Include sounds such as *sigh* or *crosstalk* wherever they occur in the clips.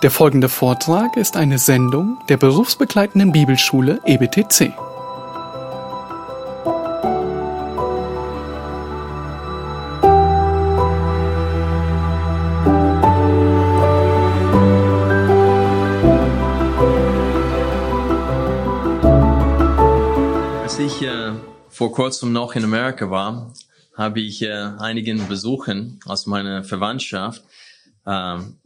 Der folgende Vortrag ist eine Sendung der berufsbegleitenden Bibelschule EBTC. Als ich äh, vor kurzem noch in Amerika war, habe ich äh, einigen Besuchen aus meiner Verwandtschaft, ähm,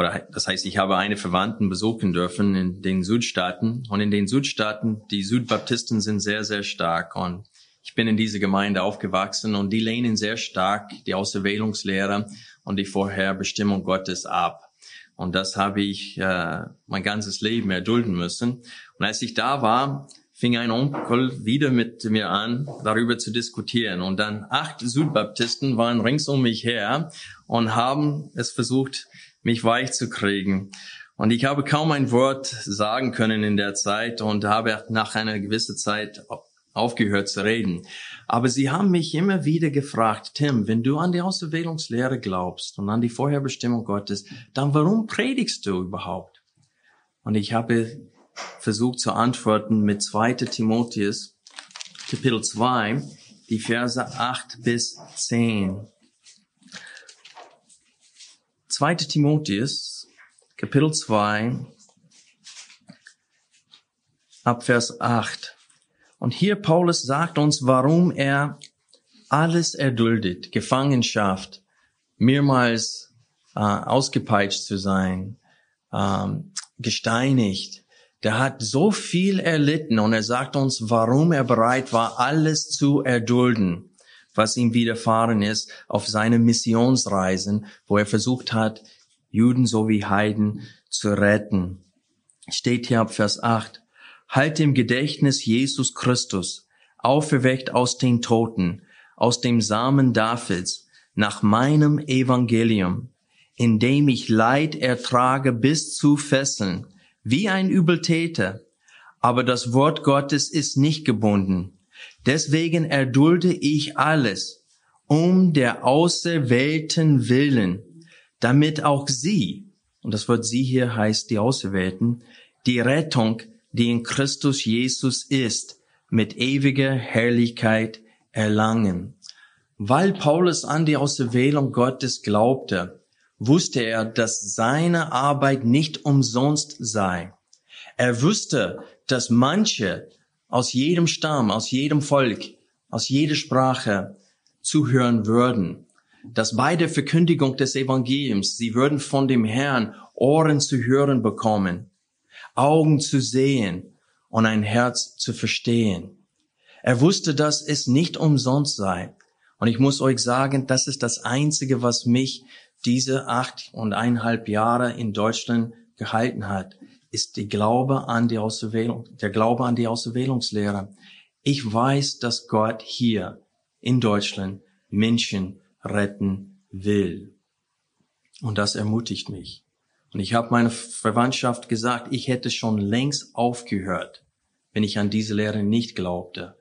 oder das heißt, ich habe eine Verwandten besuchen dürfen in den Südstaaten. Und in den Südstaaten, die Südbaptisten sind sehr, sehr stark. Und ich bin in dieser Gemeinde aufgewachsen und die lehnen sehr stark die Auserwählungslehre und die Vorherbestimmung Gottes ab. Und das habe ich äh, mein ganzes Leben erdulden müssen. Und als ich da war, fing ein Onkel wieder mit mir an, darüber zu diskutieren. Und dann acht Südbaptisten waren rings um mich her und haben es versucht, mich weich zu kriegen. Und ich habe kaum ein Wort sagen können in der Zeit und habe nach einer gewissen Zeit aufgehört zu reden. Aber sie haben mich immer wieder gefragt, Tim, wenn du an die Auserwählungslehre glaubst und an die Vorherbestimmung Gottes, dann warum predigst du überhaupt? Und ich habe versucht zu antworten mit 2. Timotheus, Kapitel 2, die Verse 8 bis 10. 2. Timotheus, Kapitel 2, ab Vers 8. Und hier Paulus sagt uns, warum er alles erduldet, Gefangenschaft, mehrmals äh, ausgepeitscht zu sein, ähm, gesteinigt. Der hat so viel erlitten und er sagt uns, warum er bereit war, alles zu erdulden, was ihm widerfahren ist auf seine Missionsreisen, wo er versucht hat, Juden sowie Heiden zu retten. Steht hier ab Vers 8. Halt im Gedächtnis Jesus Christus, auferweckt aus den Toten, aus dem Samen Davids, nach meinem Evangelium, in dem ich Leid ertrage bis zu Fesseln, wie ein Übeltäter. Aber das Wort Gottes ist nicht gebunden. Deswegen erdulde ich alles, um der Auserwählten willen, damit auch sie, und das Wort sie hier heißt die Auserwählten, die Rettung, die in Christus Jesus ist, mit ewiger Herrlichkeit erlangen. Weil Paulus an die Auserwählung Gottes glaubte, wusste er, dass seine Arbeit nicht umsonst sei. Er wusste, dass manche aus jedem Stamm, aus jedem Volk, aus jeder Sprache zuhören würden. Dass bei der Verkündigung des Evangeliums sie würden von dem Herrn Ohren zu hören bekommen, Augen zu sehen und ein Herz zu verstehen. Er wusste, dass es nicht umsonst sei. Und ich muss euch sagen, das ist das Einzige, was mich diese acht und eineinhalb Jahre in Deutschland gehalten hat, ist die Glaube an die Auserwählung, der Glaube an die Auserwählungslehre. Ich weiß, dass Gott hier in Deutschland Menschen retten will. Und das ermutigt mich. Und ich habe meiner Verwandtschaft gesagt, ich hätte schon längst aufgehört, wenn ich an diese Lehre nicht glaubte.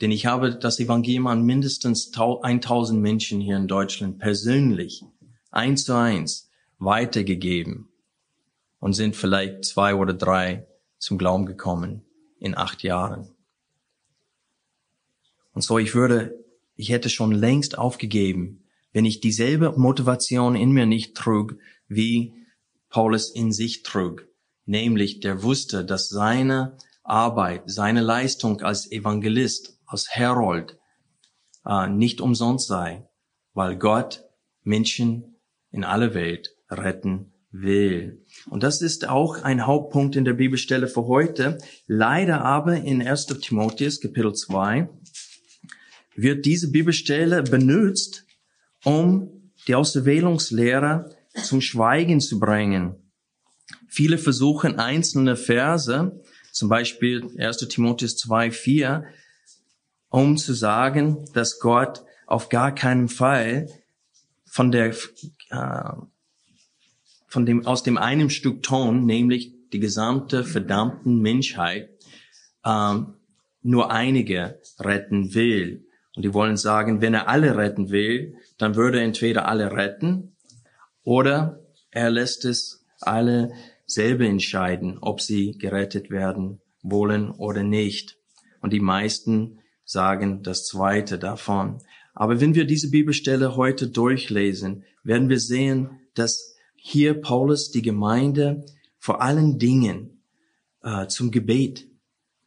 Denn ich habe das Evangelium an mindestens 1000 Menschen hier in Deutschland persönlich eins zu eins weitergegeben und sind vielleicht zwei oder drei zum Glauben gekommen in acht Jahren. Und so ich würde, ich hätte schon längst aufgegeben, wenn ich dieselbe Motivation in mir nicht trug, wie Paulus in sich trug. Nämlich, der wusste, dass seine Arbeit, seine Leistung als Evangelist, als Herold, äh, nicht umsonst sei, weil Gott Menschen in aller Welt retten will. Und das ist auch ein Hauptpunkt in der Bibelstelle für heute. Leider aber in 1. Timotheus Kapitel 2 wird diese Bibelstelle benutzt, um die Auserwählungslehre zum Schweigen zu bringen. Viele versuchen einzelne Verse, zum Beispiel 1. Timotheus 2, 4, um zu sagen, dass Gott auf gar keinen Fall von der, äh, von dem, aus dem einen Stück Ton, nämlich die gesamte verdammten Menschheit, äh, nur einige retten will. Und die wollen sagen, wenn er alle retten will, dann würde er entweder alle retten oder er lässt es alle selber entscheiden, ob sie gerettet werden wollen oder nicht. Und die meisten sagen das zweite davon. Aber wenn wir diese Bibelstelle heute durchlesen, werden wir sehen, dass hier Paulus die Gemeinde vor allen Dingen äh, zum Gebet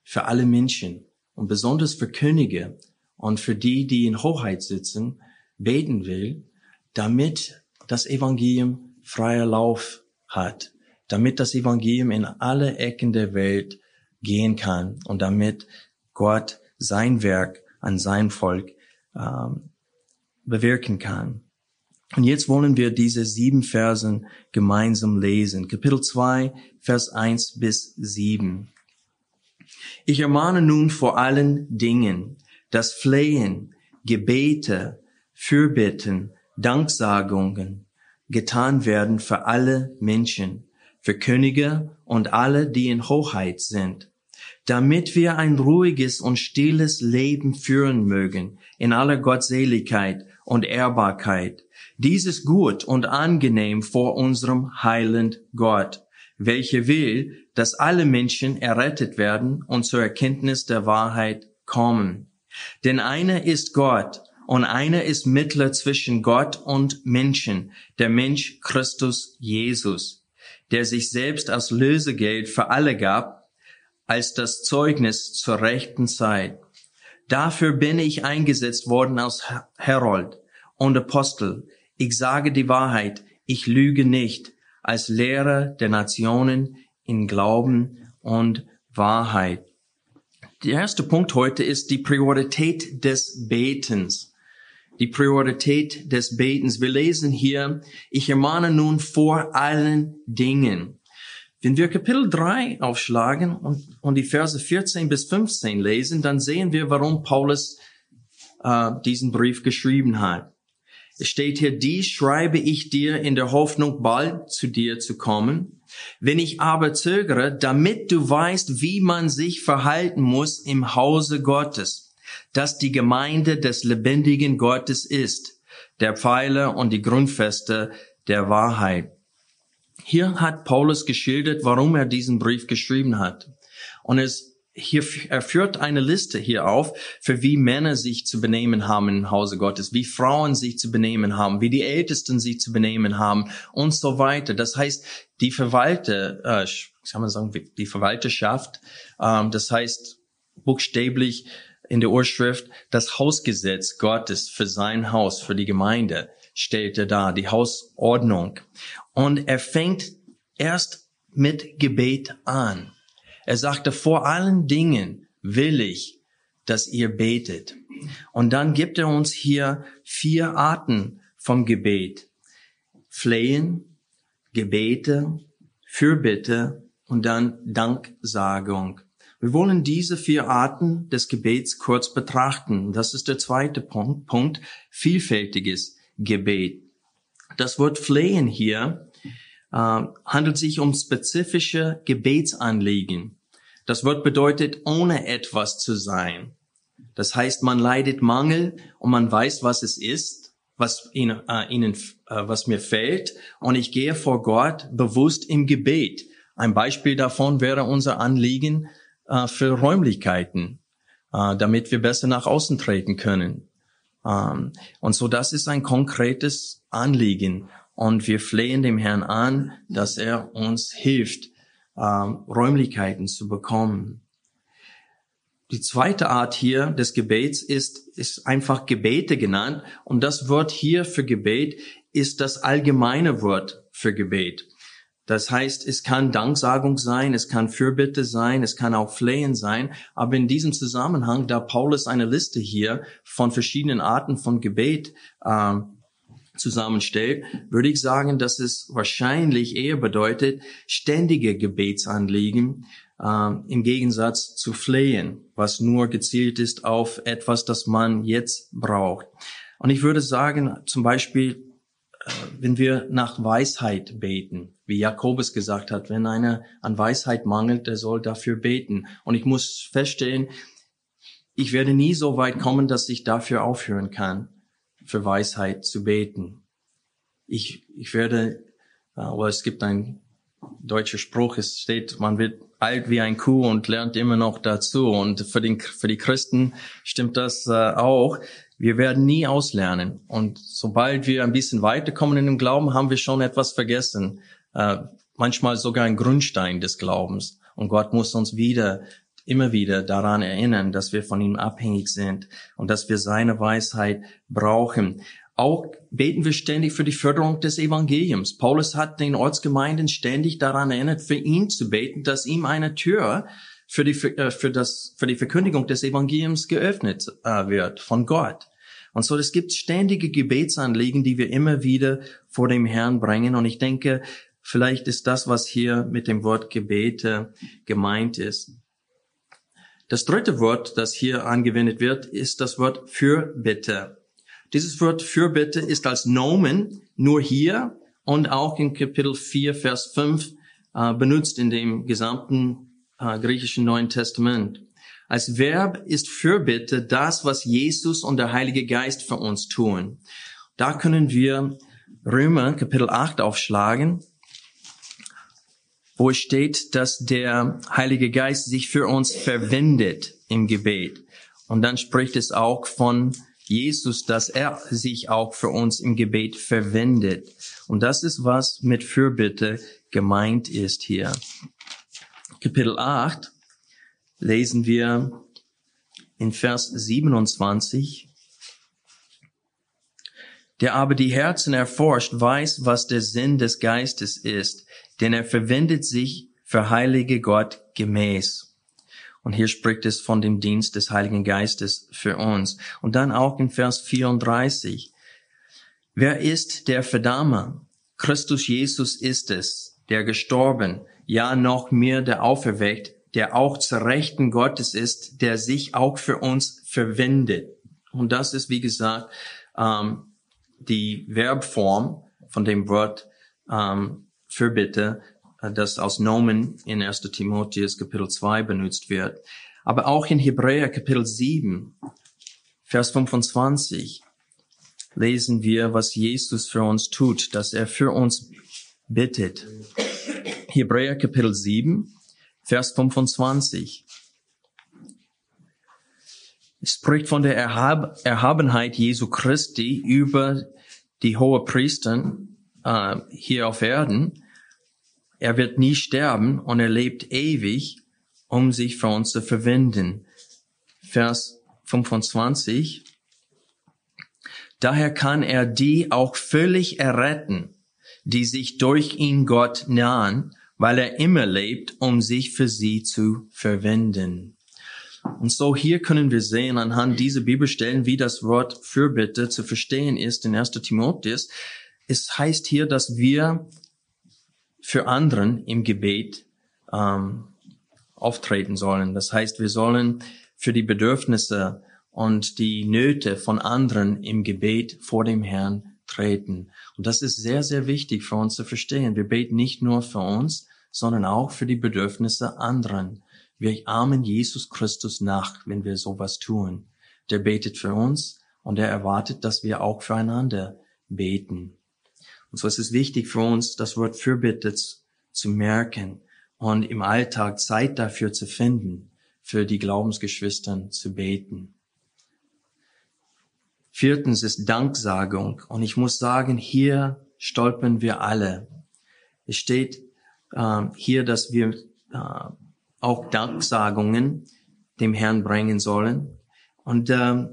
für alle Menschen und besonders für Könige und für die, die in Hoheit sitzen, beten will, damit das Evangelium freier Lauf hat, damit das Evangelium in alle Ecken der Welt gehen kann und damit Gott sein Werk an sein Volk ähm, bewirken kann. Und jetzt wollen wir diese sieben Versen gemeinsam lesen. Kapitel 2, Vers 1 bis 7. Ich ermahne nun vor allen Dingen, dass Flehen, Gebete, Fürbitten, Danksagungen getan werden für alle Menschen, für Könige und alle, die in Hoheit sind, damit wir ein ruhiges und stilles Leben führen mögen, in aller Gottseligkeit und Ehrbarkeit. Dieses gut und angenehm vor unserem heilend Gott, welcher will, dass alle Menschen errettet werden und zur Erkenntnis der Wahrheit kommen. Denn einer ist Gott und einer ist Mittler zwischen Gott und Menschen, der Mensch Christus Jesus, der sich selbst als Lösegeld für alle gab, als das Zeugnis zur rechten Zeit. Dafür bin ich eingesetzt worden als Herold und Apostel. Ich sage die Wahrheit, ich lüge nicht, als Lehrer der Nationen in Glauben und Wahrheit. Der erste Punkt heute ist die Priorität des Betens. Die Priorität des Betens. Wir lesen hier, ich ermahne nun vor allen Dingen. Wenn wir Kapitel 3 aufschlagen und, und die Verse 14 bis 15 lesen, dann sehen wir, warum Paulus äh, diesen Brief geschrieben hat. Steht hier, dies schreibe ich dir in der Hoffnung, bald zu dir zu kommen. Wenn ich aber zögere, damit du weißt, wie man sich verhalten muss im Hause Gottes, dass die Gemeinde des lebendigen Gottes ist, der Pfeiler und die Grundfeste der Wahrheit. Hier hat Paulus geschildert, warum er diesen Brief geschrieben hat. Und es hier, er führt eine Liste hier auf, für wie Männer sich zu benehmen haben im Hause Gottes, wie Frauen sich zu benehmen haben, wie die Ältesten sich zu benehmen haben und so weiter. Das heißt, die Verwalter, äh, kann man sagen, die Verwalterschaft, ähm, das heißt buchstäblich in der Urschrift das Hausgesetz Gottes für sein Haus, für die Gemeinde stellt er da, die Hausordnung. Und er fängt erst mit Gebet an. Er sagte, vor allen Dingen will ich, dass ihr betet. Und dann gibt er uns hier vier Arten vom Gebet. Flehen, Gebete, Fürbitte und dann Danksagung. Wir wollen diese vier Arten des Gebets kurz betrachten. Das ist der zweite Punkt, Punkt vielfältiges Gebet. Das Wort flehen hier äh, handelt sich um spezifische Gebetsanliegen. Das Wort bedeutet, ohne etwas zu sein. Das heißt, man leidet Mangel und man weiß, was es ist, was ihnen, äh, ihnen äh, was mir fehlt, und ich gehe vor Gott bewusst im Gebet. Ein Beispiel davon wäre unser Anliegen äh, für Räumlichkeiten, äh, damit wir besser nach außen treten können. Ähm, und so, das ist ein konkretes Anliegen. Und wir flehen dem Herrn an, dass er uns hilft, ähm, Räumlichkeiten zu bekommen. Die zweite Art hier des Gebets ist, ist einfach Gebete genannt. Und das Wort hier für Gebet ist das allgemeine Wort für Gebet. Das heißt, es kann Danksagung sein, es kann Fürbitte sein, es kann auch Flehen sein. Aber in diesem Zusammenhang, da Paulus eine Liste hier von verschiedenen Arten von Gebet ähm, zusammenstellt, würde ich sagen, dass es wahrscheinlich eher bedeutet, ständige Gebetsanliegen äh, im Gegensatz zu Flehen, was nur gezielt ist auf etwas, das man jetzt braucht. Und ich würde sagen, zum Beispiel, äh, wenn wir nach Weisheit beten, wie Jakobus gesagt hat, wenn einer an Weisheit mangelt, der soll dafür beten. Und ich muss feststellen, ich werde nie so weit kommen, dass ich dafür aufhören kann für Weisheit zu beten. Ich, ich werde, äh, aber es gibt ein deutscher Spruch, es steht, man wird alt wie ein Kuh und lernt immer noch dazu. Und für, den, für die Christen stimmt das äh, auch. Wir werden nie auslernen. Und sobald wir ein bisschen weiterkommen in dem Glauben, haben wir schon etwas vergessen. Äh, manchmal sogar ein Grundstein des Glaubens. Und Gott muss uns wieder, immer wieder daran erinnern, dass wir von ihm abhängig sind und dass wir seine Weisheit brauchen. Auch beten wir ständig für die Förderung des Evangeliums. Paulus hat den Ortsgemeinden ständig daran erinnert, für ihn zu beten, dass ihm eine Tür für die, für, äh, das, für die Verkündigung des Evangeliums geöffnet äh, wird von Gott. Und so, es gibt ständige Gebetsanliegen, die wir immer wieder vor dem Herrn bringen. Und ich denke, vielleicht ist das, was hier mit dem Wort Gebete gemeint ist. Das dritte Wort, das hier angewendet wird, ist das Wort Fürbitte. Dieses Wort Fürbitte ist als Nomen nur hier und auch in Kapitel 4, Vers 5 äh, benutzt in dem gesamten äh, griechischen Neuen Testament. Als Verb ist Fürbitte das, was Jesus und der Heilige Geist für uns tun. Da können wir Römer Kapitel 8 aufschlagen, wo es steht, dass der Heilige Geist sich für uns verwendet im Gebet. Und dann spricht es auch von Jesus, dass er sich auch für uns im Gebet verwendet. Und das ist, was mit Fürbitte gemeint ist hier. Kapitel 8 lesen wir in Vers 27. Der aber die Herzen erforscht, weiß, was der Sinn des Geistes ist, denn er verwendet sich für heilige Gott gemäß. Und hier spricht es von dem Dienst des Heiligen Geistes für uns. Und dann auch in Vers 34. Wer ist der Verdammer? Christus Jesus ist es, der gestorben, ja noch mehr der auferweckt, der auch zur Rechten Gottes ist, der sich auch für uns verwendet. Und das ist, wie gesagt, ähm, die Verbform von dem Wort ähm, Fürbitte, äh, das aus Nomen in 1. Timotheus Kapitel 2 benutzt wird. Aber auch in Hebräer Kapitel 7, Vers 25 lesen wir, was Jesus für uns tut, dass er für uns bittet. Hebräer Kapitel 7, Vers 25. Es spricht von der Erhab Erhabenheit Jesu Christi über die hohe Priester äh, hier auf Erden. Er wird nie sterben und er lebt ewig, um sich für uns zu verwenden. Vers 25. Daher kann er die auch völlig erretten, die sich durch ihn Gott nahen weil er immer lebt, um sich für sie zu verwenden. Und so hier können wir sehen anhand dieser Bibelstellen, wie das Wort Fürbitte zu verstehen ist in 1. Timotheus. Es heißt hier, dass wir für anderen im Gebet ähm, auftreten sollen. Das heißt, wir sollen für die Bedürfnisse und die Nöte von anderen im Gebet vor dem Herrn treten. Und das ist sehr, sehr wichtig für uns zu verstehen. Wir beten nicht nur für uns, sondern auch für die Bedürfnisse anderen. Wir ahmen Jesus Christus nach, wenn wir sowas tun. Der betet für uns und er erwartet, dass wir auch füreinander beten. Und so ist es wichtig für uns, das Wort Fürbitte zu merken und im Alltag Zeit dafür zu finden, für die Glaubensgeschwistern zu beten. Viertens ist Danksagung. Und ich muss sagen, hier stolpern wir alle. Es steht äh, hier, dass wir äh, auch Danksagungen dem Herrn bringen sollen. Und äh,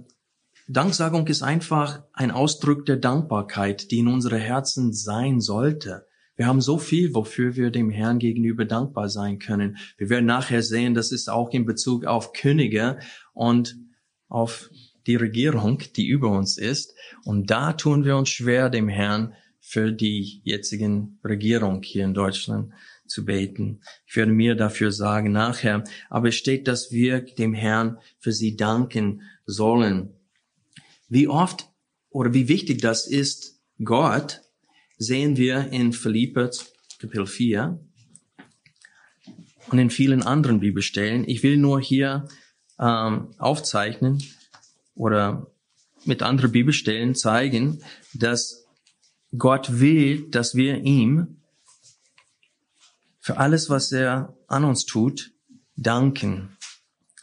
Danksagung ist einfach ein Ausdruck der Dankbarkeit, die in unsere Herzen sein sollte. Wir haben so viel, wofür wir dem Herrn gegenüber dankbar sein können. Wir werden nachher sehen, das ist auch in Bezug auf Könige und auf die Regierung, die über uns ist. Und da tun wir uns schwer, dem Herrn für die jetzigen Regierung hier in Deutschland zu beten. Ich werde mir dafür sagen nachher, aber es steht, dass wir dem Herrn für sie danken sollen. Wie oft oder wie wichtig das ist, Gott, sehen wir in Philipper Kapitel 4 und in vielen anderen Bibelstellen. Ich will nur hier ähm, aufzeichnen oder mit anderen Bibelstellen zeigen, dass Gott will, dass wir ihm für alles, was er an uns tut, danken.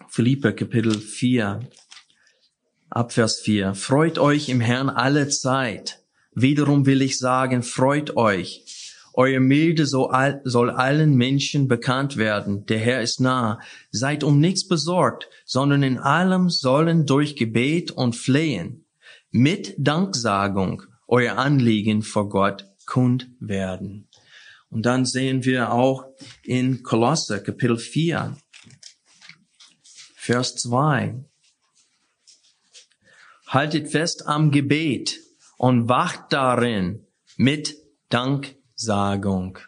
Philipper Kapitel 4, Abvers 4. Freut euch im Herrn alle Zeit. Wiederum will ich sagen, freut euch. Euer Milde soll allen Menschen bekannt werden. Der Herr ist nah. Seid um nichts besorgt, sondern in allem sollen durch Gebet und Flehen mit Danksagung euer Anliegen vor Gott kund werden. Und dann sehen wir auch in Kolosse Kapitel 4, Vers 2. Haltet fest am Gebet und wacht darin mit Danksagung.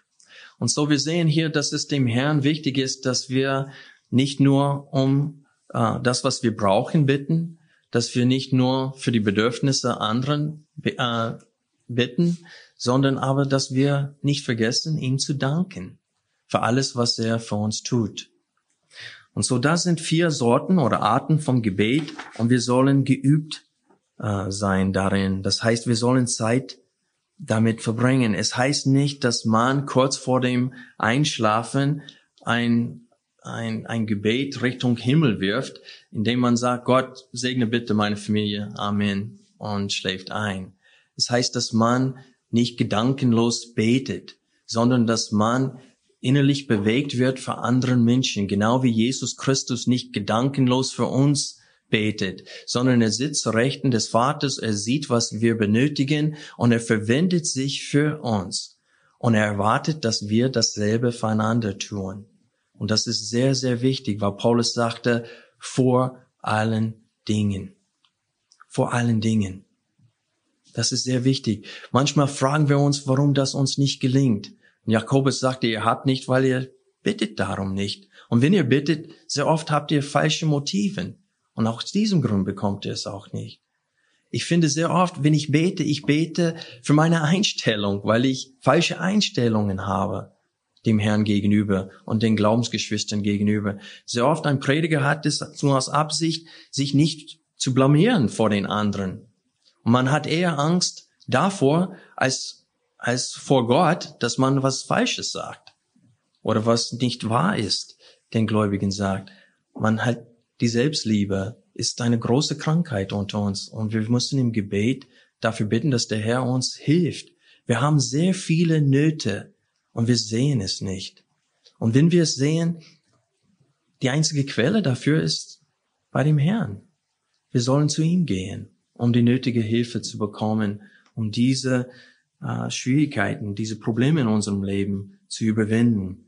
Und so wir sehen hier, dass es dem Herrn wichtig ist, dass wir nicht nur um äh, das, was wir brauchen, bitten, dass wir nicht nur für die Bedürfnisse anderen äh, bitten, sondern aber, dass wir nicht vergessen, ihm zu danken für alles, was er für uns tut. Und so, das sind vier Sorten oder Arten vom Gebet und wir sollen geübt äh, sein darin. Das heißt, wir sollen Zeit damit verbringen. Es heißt nicht, dass man kurz vor dem Einschlafen ein, ein, ein Gebet Richtung Himmel wirft, indem man sagt, Gott segne bitte meine Familie, Amen, und schläft ein. Es heißt, dass man nicht gedankenlos betet, sondern dass man innerlich bewegt wird für anderen Menschen, genau wie Jesus Christus nicht gedankenlos für uns betet, sondern er sitzt zur Rechten des Vaters, er sieht, was wir benötigen und er verwendet sich für uns. Und er erwartet, dass wir dasselbe füreinander tun. Und das ist sehr, sehr wichtig, weil Paulus sagte, vor allen Dingen. Vor allen Dingen. Das ist sehr wichtig. Manchmal fragen wir uns, warum das uns nicht gelingt. Und Jakobus sagte, ihr habt nicht, weil ihr bittet darum nicht. Und wenn ihr bittet, sehr oft habt ihr falsche Motiven. Und aus diesem Grund bekommt ihr es auch nicht. Ich finde sehr oft, wenn ich bete, ich bete für meine Einstellung, weil ich falsche Einstellungen habe dem Herrn gegenüber und den Glaubensgeschwistern gegenüber. Sehr oft ein Prediger hat es nur aus Absicht, sich nicht zu blamieren vor den anderen. Und man hat eher Angst davor, als, als vor Gott, dass man was Falsches sagt oder was nicht wahr ist, den Gläubigen sagt. Man hat die Selbstliebe ist eine große Krankheit unter uns und wir müssen im Gebet dafür bitten, dass der Herr uns hilft. Wir haben sehr viele Nöte und wir sehen es nicht. Und wenn wir es sehen, die einzige Quelle dafür ist bei dem Herrn. Wir sollen zu ihm gehen um die nötige Hilfe zu bekommen, um diese äh, Schwierigkeiten, diese Probleme in unserem Leben zu überwinden.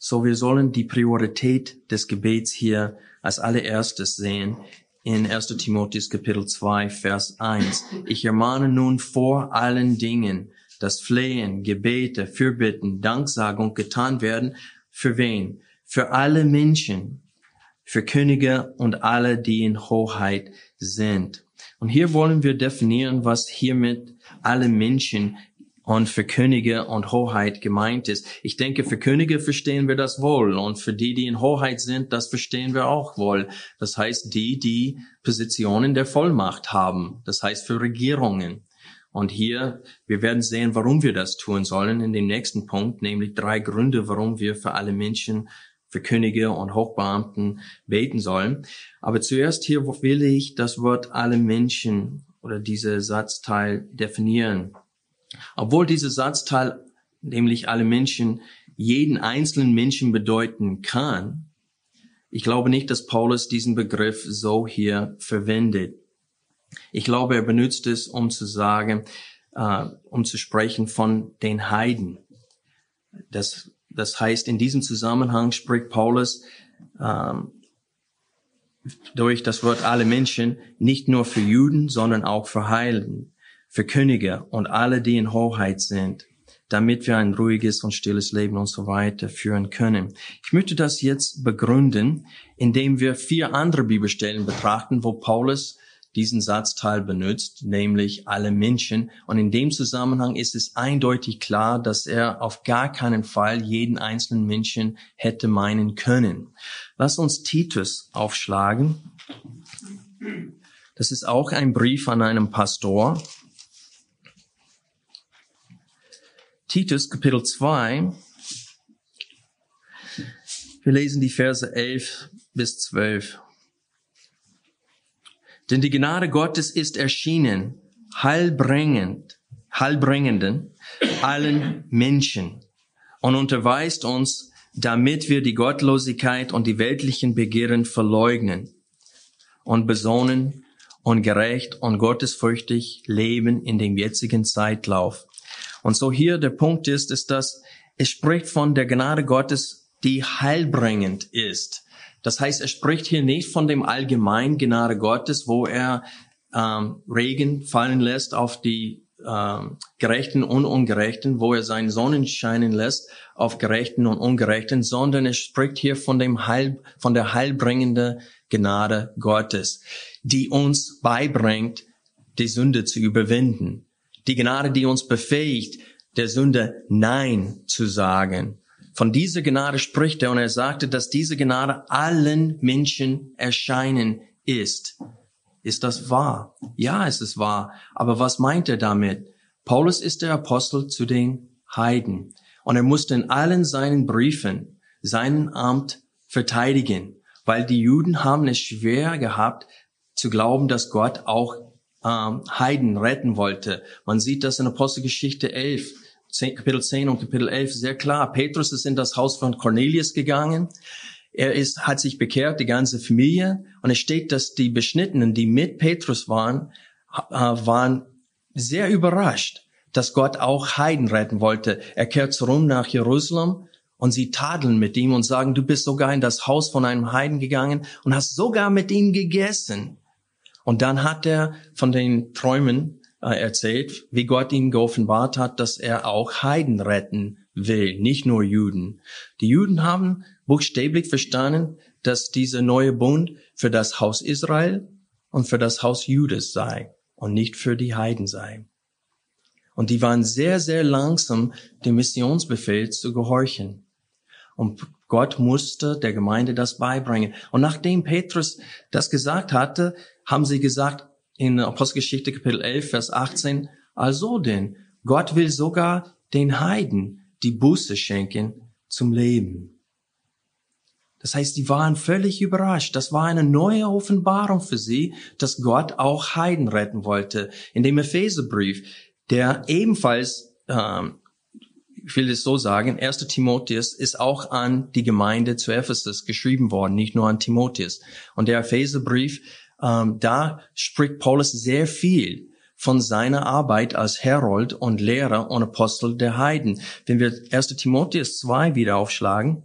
So, wir sollen die Priorität des Gebets hier als allererstes sehen in 1. Timotheus Kapitel 2, Vers 1. Ich ermahne nun vor allen Dingen, dass Flehen, Gebete, Fürbitten, Danksagung getan werden. Für wen? Für alle Menschen, für Könige und alle, die in Hoheit sind. Und hier wollen wir definieren, was hiermit alle Menschen und für Könige und Hoheit gemeint ist. Ich denke, für Könige verstehen wir das wohl und für die, die in Hoheit sind, das verstehen wir auch wohl. Das heißt, die, die Positionen der Vollmacht haben. Das heißt, für Regierungen. Und hier, wir werden sehen, warum wir das tun sollen in dem nächsten Punkt, nämlich drei Gründe, warum wir für alle Menschen für Könige und Hochbeamten beten sollen. Aber zuerst hier will ich das Wort alle Menschen oder diese Satzteil definieren. Obwohl dieser Satzteil, nämlich alle Menschen, jeden einzelnen Menschen bedeuten kann, ich glaube nicht, dass Paulus diesen Begriff so hier verwendet. Ich glaube, er benutzt es, um zu sagen, äh, um zu sprechen von den Heiden. Das das heißt, in diesem Zusammenhang spricht Paulus ähm, durch das Wort alle Menschen nicht nur für Juden, sondern auch für Heiligen, für Könige und alle, die in Hoheit sind, damit wir ein ruhiges und stilles Leben und so weiter führen können. Ich möchte das jetzt begründen, indem wir vier andere Bibelstellen betrachten, wo Paulus diesen Satzteil benutzt, nämlich alle Menschen. Und in dem Zusammenhang ist es eindeutig klar, dass er auf gar keinen Fall jeden einzelnen Menschen hätte meinen können. Lass uns Titus aufschlagen. Das ist auch ein Brief an einen Pastor. Titus Kapitel 2, Wir lesen die Verse 11 bis 12. Denn die Gnade Gottes ist erschienen, heilbringend, heilbringenden allen Menschen und unterweist uns, damit wir die Gottlosigkeit und die weltlichen Begehren verleugnen und besonnen und gerecht und gottesfürchtig leben in dem jetzigen Zeitlauf. Und so hier der Punkt ist, ist, dass es spricht von der Gnade Gottes, die heilbringend ist. Das heißt, er spricht hier nicht von dem allgemeinen Gnade Gottes, wo er ähm, Regen fallen lässt auf die ähm, Gerechten und Ungerechten, wo er seinen Sonnen scheinen lässt auf Gerechten und Ungerechten, sondern er spricht hier von dem Heil, von der heilbringenden Gnade Gottes, die uns beibringt, die Sünde zu überwinden. Die Gnade, die uns befähigt, der Sünde Nein zu sagen. Von dieser Gnade spricht er und er sagte, dass diese Gnade allen Menschen erscheinen ist. Ist das wahr? Ja, es ist wahr. Aber was meint er damit? Paulus ist der Apostel zu den Heiden und er musste in allen seinen Briefen seinen Amt verteidigen, weil die Juden haben es schwer gehabt zu glauben, dass Gott auch ähm, Heiden retten wollte. Man sieht das in Apostelgeschichte 11 10, Kapitel 10 und Kapitel 11 sehr klar. Petrus ist in das Haus von Cornelius gegangen. Er ist, hat sich bekehrt, die ganze Familie. Und es steht, dass die Beschnittenen, die mit Petrus waren, äh, waren sehr überrascht, dass Gott auch Heiden retten wollte. Er kehrt zurück nach Jerusalem und sie tadeln mit ihm und sagen, du bist sogar in das Haus von einem Heiden gegangen und hast sogar mit ihm gegessen. Und dann hat er von den Träumen äh, erzählt, wie Gott ihm geoffenbart hat, dass er auch Heiden retten will, nicht nur Juden. Die Juden haben buchstäblich verstanden, dass dieser neue Bund für das Haus Israel und für das Haus Judas sei und nicht für die Heiden sei. Und die waren sehr, sehr langsam, dem Missionsbefehl zu gehorchen. Und Gott musste der Gemeinde das beibringen. Und nachdem Petrus das gesagt hatte, haben sie gesagt, in Apostelgeschichte Kapitel 11, Vers 18, also denn, Gott will sogar den Heiden die Buße schenken zum Leben. Das heißt, die waren völlig überrascht. Das war eine neue Offenbarung für sie, dass Gott auch Heiden retten wollte. In dem Epheserbrief, der ebenfalls, ähm, ich will es so sagen, 1. Timotheus ist auch an die Gemeinde zu Ephesus geschrieben worden, nicht nur an Timotheus. Und der Epheserbrief ähm, da spricht Paulus sehr viel von seiner Arbeit als Herold und Lehrer und Apostel der Heiden. Wenn wir 1. Timotheus 2 wieder aufschlagen,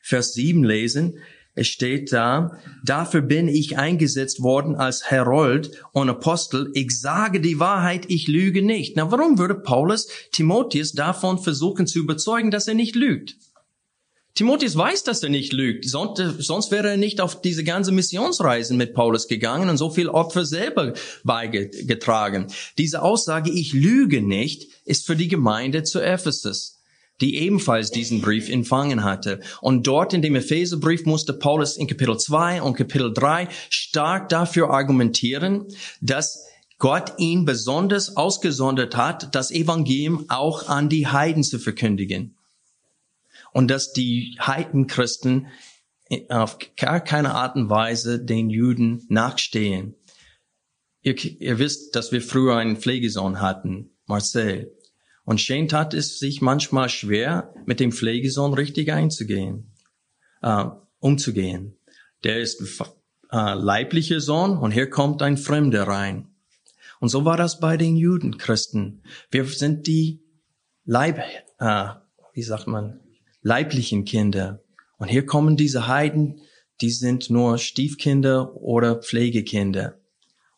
Vers 7 lesen, es steht da, dafür bin ich eingesetzt worden als Herold und Apostel. Ich sage die Wahrheit, ich lüge nicht. Na, warum würde Paulus Timotheus davon versuchen zu überzeugen, dass er nicht lügt? Timotheus weiß, dass er nicht lügt. Sonst wäre er nicht auf diese ganze Missionsreisen mit Paulus gegangen und so viel Opfer selber beigetragen. Diese Aussage, ich lüge nicht, ist für die Gemeinde zu Ephesus die ebenfalls diesen Brief empfangen hatte. Und dort in dem Epheserbrief musste Paulus in Kapitel 2 und Kapitel 3 stark dafür argumentieren, dass Gott ihn besonders ausgesondert hat, das Evangelium auch an die Heiden zu verkündigen und dass die Heidenchristen auf gar keine Art und Weise den Juden nachstehen. Ihr, ihr wisst, dass wir früher einen Pflegesohn hatten, Marcel. Und Shane tat es sich manchmal schwer, mit dem Pflegesohn richtig einzugehen, äh, umzugehen. Der ist äh, leiblicher Sohn und hier kommt ein Fremder rein. Und so war das bei den Judenchristen. Wir sind die Leib, äh, wie sagt man, leiblichen Kinder. Und hier kommen diese Heiden, die sind nur Stiefkinder oder Pflegekinder.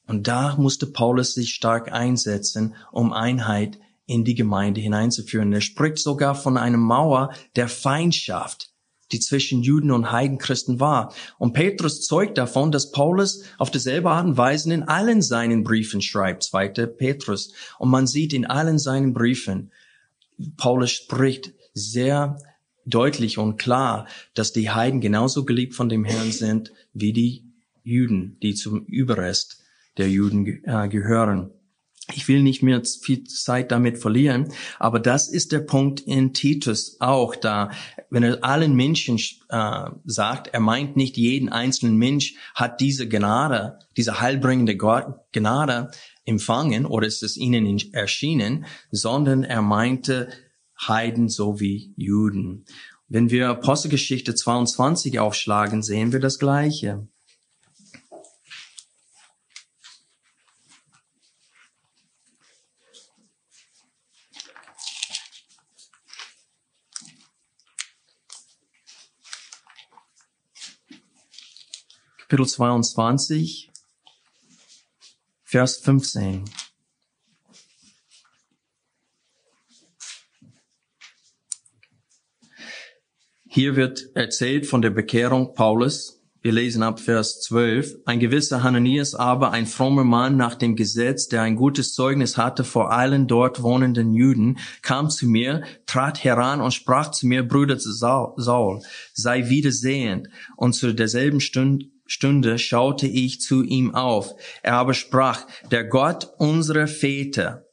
Und da musste Paulus sich stark einsetzen, um Einheit in die Gemeinde hineinzuführen. Er spricht sogar von einer Mauer der Feindschaft, die zwischen Juden und Heidenchristen war. Und Petrus zeugt davon, dass Paulus auf dieselbe Art und Weise in allen seinen Briefen schreibt, zweite Petrus. Und man sieht in allen seinen Briefen, Paulus spricht sehr deutlich und klar, dass die Heiden genauso geliebt von dem Herrn sind wie die Juden, die zum Überrest der Juden äh, gehören. Ich will nicht mehr viel Zeit damit verlieren, aber das ist der Punkt in Titus auch da. Wenn er allen Menschen äh, sagt, er meint nicht jeden einzelnen Mensch hat diese Gnade, diese heilbringende Gnade empfangen oder ist es ihnen erschienen, sondern er meinte Heiden sowie Juden. Wenn wir Apostelgeschichte 22 aufschlagen, sehen wir das Gleiche. Kapitel 22, Vers 15. Hier wird erzählt von der Bekehrung Paulus. Wir lesen ab Vers 12. Ein gewisser Hananias aber, ein frommer Mann nach dem Gesetz, der ein gutes Zeugnis hatte vor allen dort wohnenden Juden, kam zu mir, trat heran und sprach zu mir, Bruder Saul, sei wiedersehend. Und zu derselben Stunde Stunde schaute ich zu ihm auf. Er aber sprach, der Gott unserer Väter,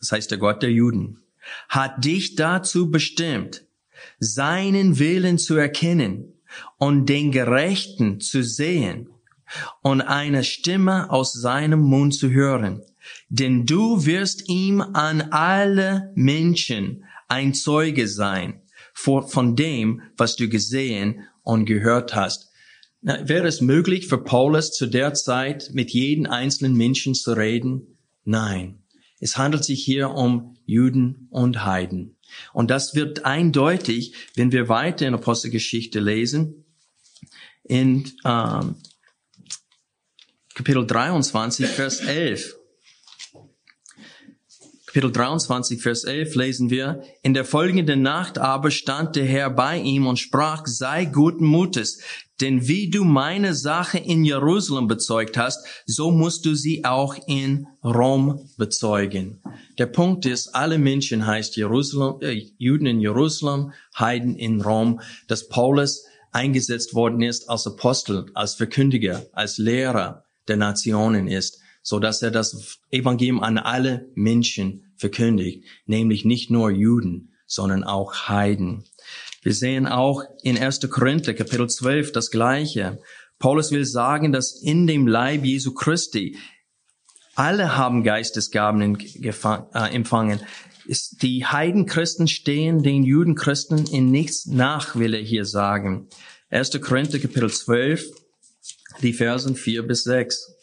das heißt der Gott der Juden, hat dich dazu bestimmt, seinen Willen zu erkennen und den Gerechten zu sehen und eine Stimme aus seinem Mund zu hören. Denn du wirst ihm an alle Menschen ein Zeuge sein von dem, was du gesehen und gehört hast. Na, wäre es möglich für Paulus zu der Zeit mit jedem einzelnen Menschen zu reden? Nein. Es handelt sich hier um Juden und Heiden. Und das wird eindeutig, wenn wir weiter in Apostelgeschichte lesen, in ähm, Kapitel 23, Vers 11. Kapitel 23, Vers 11 lesen wir, in der folgenden Nacht aber stand der Herr bei ihm und sprach, sei guten Mutes, denn wie du meine Sache in Jerusalem bezeugt hast, so musst du sie auch in Rom bezeugen. Der Punkt ist, alle Menschen heißt Jerusalem, äh, Juden in Jerusalem, Heiden in Rom, dass Paulus eingesetzt worden ist als Apostel, als Verkündiger, als Lehrer der Nationen ist, so dass er das Evangelium an alle Menschen verkündigt, nämlich nicht nur Juden, sondern auch Heiden. Wir sehen auch in 1. Korinther Kapitel 12 das Gleiche. Paulus will sagen, dass in dem Leib Jesu Christi alle haben Geistesgaben äh, empfangen. Die Heidenchristen stehen den Judenchristen in nichts nach, will er hier sagen. 1. Korinther Kapitel 12, die Versen 4 bis 6.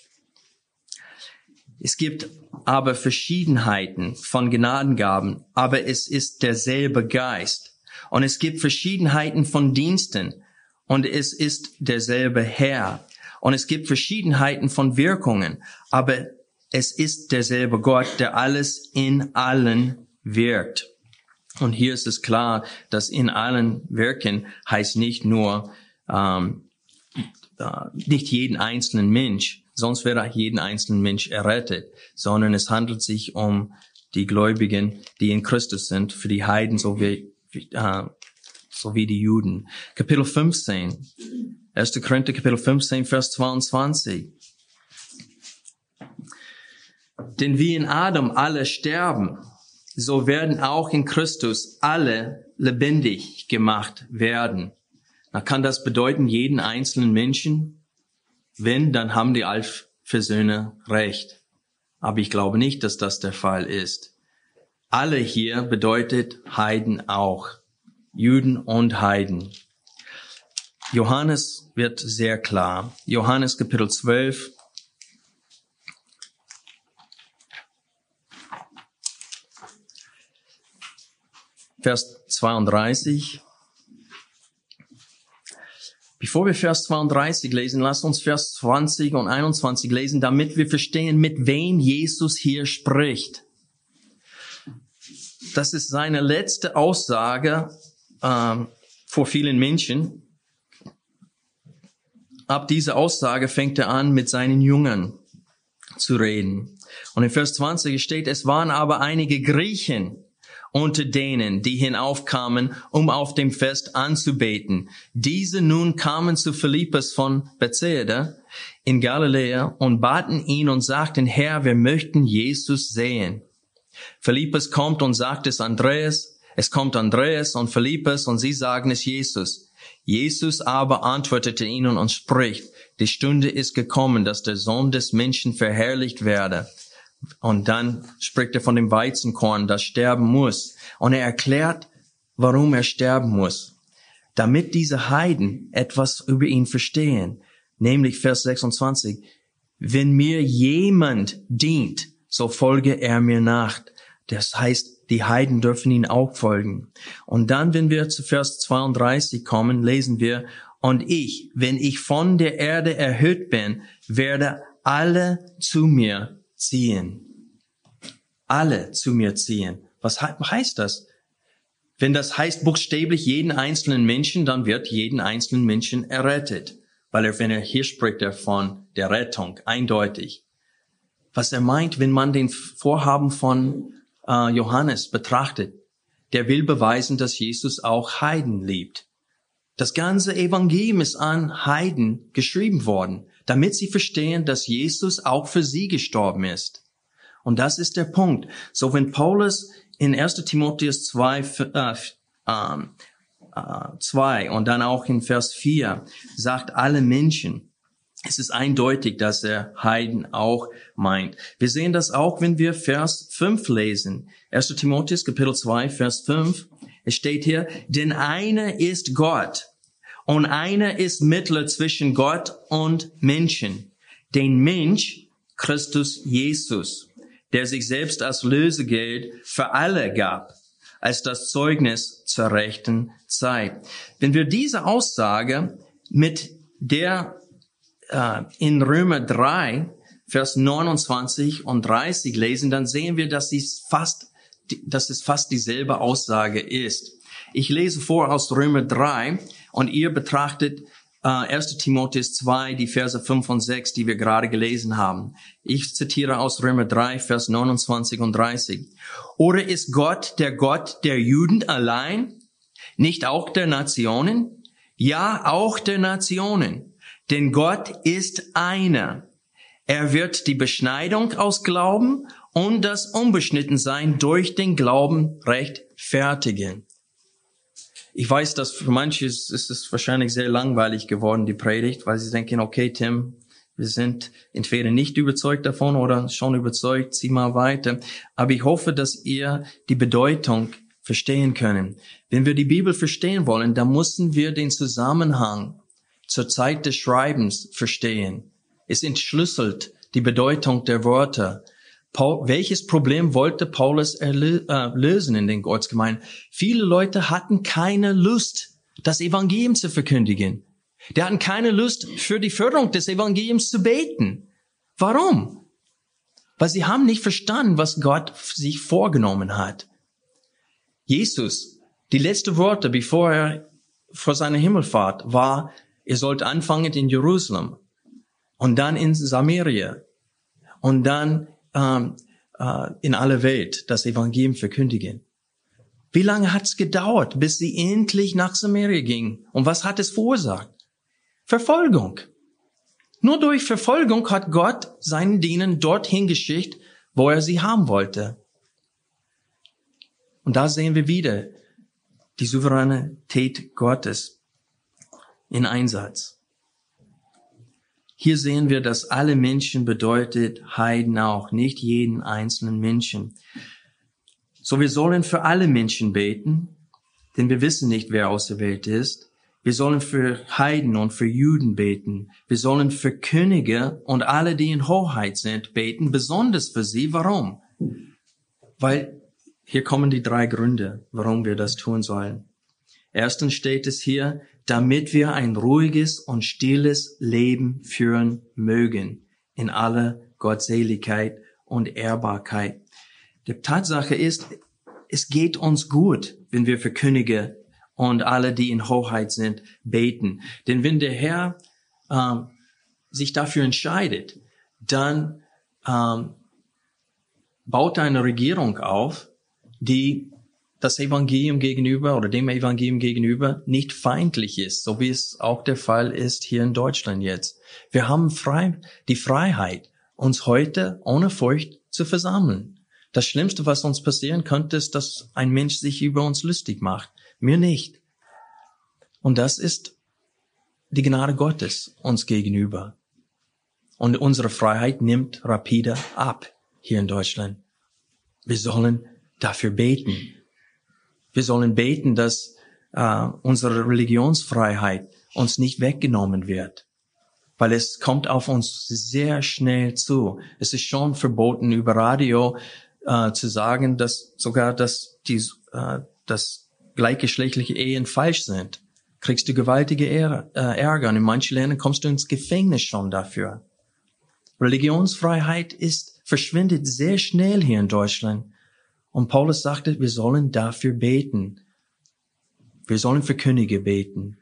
Es gibt aber Verschiedenheiten von Gnadengaben, aber es ist derselbe Geist. Und es gibt Verschiedenheiten von Diensten und es ist derselbe Herr. Und es gibt Verschiedenheiten von Wirkungen, aber es ist derselbe Gott, der alles in allen wirkt. Und hier ist es klar, dass in allen wirken heißt nicht nur ähm, äh, nicht jeden einzelnen Mensch, sonst wäre jeden einzelnen Mensch errettet, sondern es handelt sich um die Gläubigen, die in Christus sind, für die Heiden sowie äh, so wie die Juden. Kapitel 15. 1. Korinther Kapitel 15, Vers 22. Denn wie in Adam alle sterben, so werden auch in Christus alle lebendig gemacht werden. Na, kann das bedeuten, jeden einzelnen Menschen? Wenn, dann haben die Allversöhner recht. Aber ich glaube nicht, dass das der Fall ist. Alle hier bedeutet Heiden auch. Juden und Heiden. Johannes wird sehr klar. Johannes Kapitel 12. Vers 32. Bevor wir Vers 32 lesen, lasst uns Vers 20 und 21 lesen, damit wir verstehen, mit wem Jesus hier spricht das ist seine letzte Aussage ähm, vor vielen Menschen. Ab dieser Aussage fängt er an, mit seinen Jüngern zu reden. Und in Vers 20 steht, es waren aber einige Griechen unter denen, die hinaufkamen, um auf dem Fest anzubeten. Diese nun kamen zu Philippus von Bethsaida in Galiläa und baten ihn und sagten, Herr, wir möchten Jesus sehen. Philippus kommt und sagt es Andreas, es kommt Andreas und Philippus und sie sagen es Jesus. Jesus aber antwortete ihnen und spricht, die Stunde ist gekommen, dass der Sohn des Menschen verherrlicht werde. Und dann spricht er von dem Weizenkorn, das sterben muss. Und er erklärt, warum er sterben muss. Damit diese Heiden etwas über ihn verstehen. Nämlich Vers 26. Wenn mir jemand dient, so folge er mir nach. Das heißt, die Heiden dürfen ihn auch folgen. Und dann, wenn wir zu Vers 32 kommen, lesen wir, und ich, wenn ich von der Erde erhöht bin, werde alle zu mir ziehen. Alle zu mir ziehen. Was heißt das? Wenn das heißt buchstäblich jeden einzelnen Menschen, dann wird jeden einzelnen Menschen errettet. Weil er, wenn er hier spricht, er von der Rettung, eindeutig. Was er meint, wenn man den Vorhaben von äh, Johannes betrachtet, der will beweisen, dass Jesus auch Heiden liebt. Das ganze Evangelium ist an Heiden geschrieben worden, damit sie verstehen, dass Jesus auch für sie gestorben ist. Und das ist der Punkt. So wenn Paulus in 1 Timotheus 2, äh, äh, 2 und dann auch in Vers 4 sagt, alle Menschen, es ist eindeutig, dass er Heiden auch meint. Wir sehen das auch, wenn wir Vers 5 lesen. 1 Timotheus Kapitel 2, Vers 5. Es steht hier, denn einer ist Gott und einer ist Mittler zwischen Gott und Menschen. Den Mensch, Christus Jesus, der sich selbst als Lösegeld für alle gab, als das Zeugnis zur rechten Zeit. Wenn wir diese Aussage mit der äh, in Römer 3, Vers 29 und 30 lesen, dann sehen wir, dass es fast, dass es fast dieselbe Aussage ist. Ich lese vor aus Römer 3 und ihr betrachtet äh, 1. Timotheus 2, die Verse 5 und 6, die wir gerade gelesen haben. Ich zitiere aus Römer 3, Vers 29 und 30. Oder ist Gott der Gott der Juden allein, nicht auch der Nationen? Ja, auch der Nationen. Denn Gott ist einer. Er wird die Beschneidung aus Glauben und das Unbeschnittensein durch den Glauben rechtfertigen. Ich weiß, dass für manche ist es wahrscheinlich sehr langweilig geworden, die Predigt, weil sie denken, okay, Tim, wir sind entweder nicht überzeugt davon oder schon überzeugt, zieh mal weiter. Aber ich hoffe, dass ihr die Bedeutung verstehen können. Wenn wir die Bibel verstehen wollen, dann müssen wir den Zusammenhang zur Zeit des Schreibens verstehen. Es entschlüsselt die Bedeutung der Worte. Paul, welches Problem wollte Paulus äh, lösen in den Ortsgemeinden? Viele Leute hatten keine Lust, das Evangelium zu verkündigen. Die hatten keine Lust, für die Förderung des Evangeliums zu beten. Warum? Weil sie haben nicht verstanden, was Gott sich vorgenommen hat. Jesus, die letzte Worte, bevor er vor seiner Himmelfahrt war, Ihr sollt anfangen in Jerusalem und dann in Samaria und dann ähm, äh, in alle Welt das Evangelium verkündigen. Wie lange hat es gedauert, bis sie endlich nach Samaria ging? Und was hat es verursacht? Verfolgung. Nur durch Verfolgung hat Gott seinen Dienern dorthin geschickt, wo er sie haben wollte. Und da sehen wir wieder die Souveränität Gottes in Einsatz. Hier sehen wir, dass alle Menschen bedeutet Heiden auch, nicht jeden einzelnen Menschen. So wir sollen für alle Menschen beten, denn wir wissen nicht, wer auserwählt ist. Wir sollen für Heiden und für Juden beten. Wir sollen für Könige und alle, die in Hoheit sind, beten, besonders für sie. Warum? Weil hier kommen die drei Gründe, warum wir das tun sollen. Erstens steht es hier, damit wir ein ruhiges und stilles Leben führen mögen in aller Gottseligkeit und Ehrbarkeit. Die Tatsache ist, es geht uns gut, wenn wir für Könige und alle, die in Hoheit sind, beten. Denn wenn der Herr ähm, sich dafür entscheidet, dann ähm, baut eine Regierung auf, die das Evangelium gegenüber oder dem Evangelium gegenüber nicht feindlich ist, so wie es auch der Fall ist hier in Deutschland jetzt. Wir haben frei, die Freiheit, uns heute ohne Furcht zu versammeln. Das Schlimmste, was uns passieren könnte, ist, dass ein Mensch sich über uns lustig macht. Mir nicht. Und das ist die Gnade Gottes uns gegenüber. Und unsere Freiheit nimmt rapide ab hier in Deutschland. Wir sollen dafür beten. Wir sollen beten, dass äh, unsere Religionsfreiheit uns nicht weggenommen wird, weil es kommt auf uns sehr schnell zu. Es ist schon verboten über Radio äh, zu sagen, dass sogar dass die äh, dass gleichgeschlechtliche Ehen falsch sind. Kriegst du gewaltige Ärger, äh, Ärger und in manchen Ländern kommst du ins Gefängnis schon dafür. Religionsfreiheit ist verschwindet sehr schnell hier in Deutschland. Und Paulus sagte, wir sollen dafür beten. Wir sollen für Könige beten.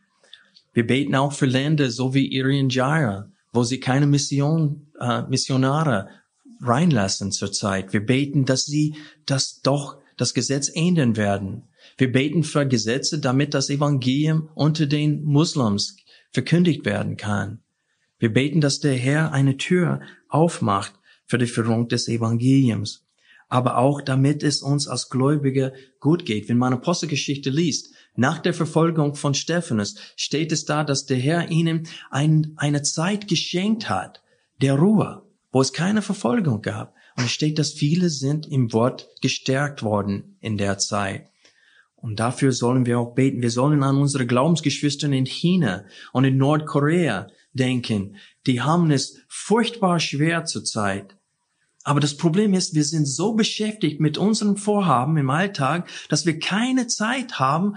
Wir beten auch für Länder, so wie Irian Jaya, wo sie keine Mission, äh, Missionare reinlassen zurzeit. Wir beten, dass sie das doch das Gesetz ändern werden. Wir beten für Gesetze, damit das Evangelium unter den Muslims verkündigt werden kann. Wir beten, dass der Herr eine Tür aufmacht für die Führung des Evangeliums aber auch damit es uns als Gläubige gut geht. Wenn man Apostelgeschichte liest, nach der Verfolgung von Stephanus steht es da, dass der Herr ihnen ein, eine Zeit geschenkt hat, der Ruhe, wo es keine Verfolgung gab. Und es steht, dass viele sind im Wort gestärkt worden in der Zeit. Und dafür sollen wir auch beten. Wir sollen an unsere Glaubensgeschwister in China und in Nordkorea denken. Die haben es furchtbar schwer zurzeit. Aber das Problem ist, wir sind so beschäftigt mit unseren Vorhaben im Alltag, dass wir keine Zeit haben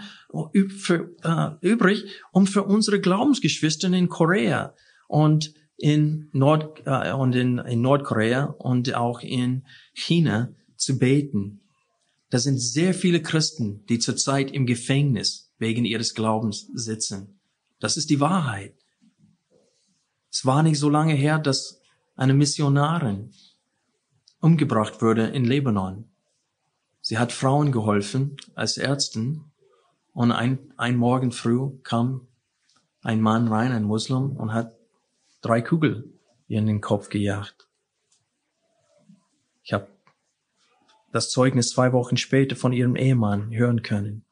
für, äh, übrig, um für unsere Glaubensgeschwister in Korea und in Nord äh, und in, in Nordkorea und auch in China zu beten. Da sind sehr viele Christen, die zurzeit im Gefängnis wegen ihres Glaubens sitzen. Das ist die Wahrheit. Es war nicht so lange her, dass eine Missionarin umgebracht wurde in Lebanon. Sie hat Frauen geholfen als Ärztin und ein, ein Morgen früh kam ein Mann rein, ein Muslim, und hat drei Kugel in den Kopf gejagt. Ich habe das Zeugnis zwei Wochen später von ihrem Ehemann hören können.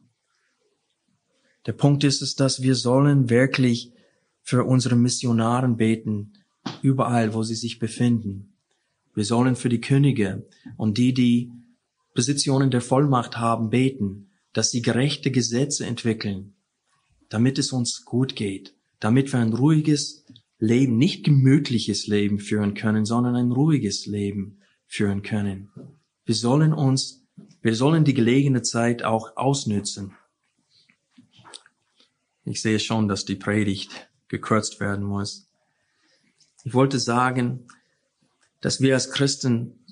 Der Punkt ist es, dass wir sollen wirklich für unsere Missionaren beten, überall, wo sie sich befinden. Wir sollen für die Könige und die, die Positionen der Vollmacht haben, beten, dass sie gerechte Gesetze entwickeln, damit es uns gut geht, damit wir ein ruhiges Leben, nicht gemütliches Leben führen können, sondern ein ruhiges Leben führen können. Wir sollen uns, wir sollen die gelegene Zeit auch ausnützen. Ich sehe schon, dass die Predigt gekürzt werden muss. Ich wollte sagen, dass wir als Christen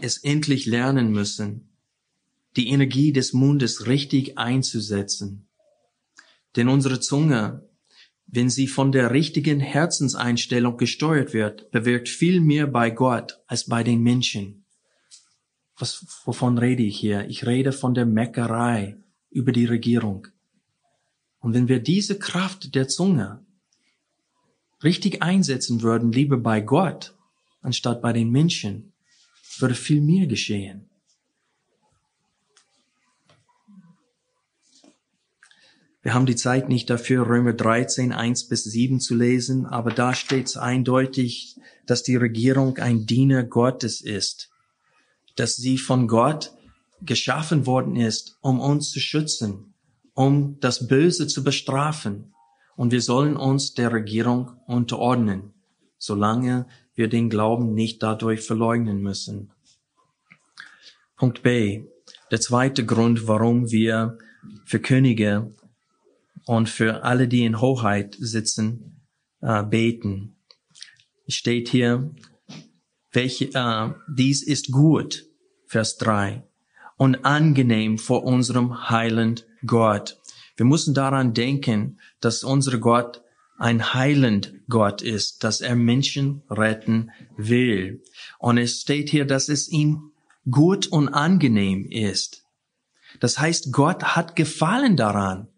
es endlich lernen müssen, die Energie des Mundes richtig einzusetzen. Denn unsere Zunge, wenn sie von der richtigen Herzenseinstellung gesteuert wird, bewirkt viel mehr bei Gott als bei den Menschen. Was, wovon rede ich hier? Ich rede von der Meckerei über die Regierung. Und wenn wir diese Kraft der Zunge richtig einsetzen würden, lieber bei Gott, anstatt bei den Menschen, würde viel mehr geschehen. Wir haben die Zeit nicht dafür, Römer 13, 1 bis 7 zu lesen, aber da steht eindeutig, dass die Regierung ein Diener Gottes ist, dass sie von Gott geschaffen worden ist, um uns zu schützen, um das Böse zu bestrafen. Und wir sollen uns der Regierung unterordnen, solange wir den Glauben nicht dadurch verleugnen müssen. Punkt B. Der zweite Grund, warum wir für Könige und für alle, die in Hoheit sitzen, äh, beten. Steht hier, welche, äh, dies ist gut, Vers 3, und angenehm vor unserem heilend Gott. Wir müssen daran denken, dass unser Gott ein heilend Gott ist, dass er Menschen retten will. Und es steht hier, dass es ihm gut und angenehm ist. Das heißt, Gott hat Gefallen daran.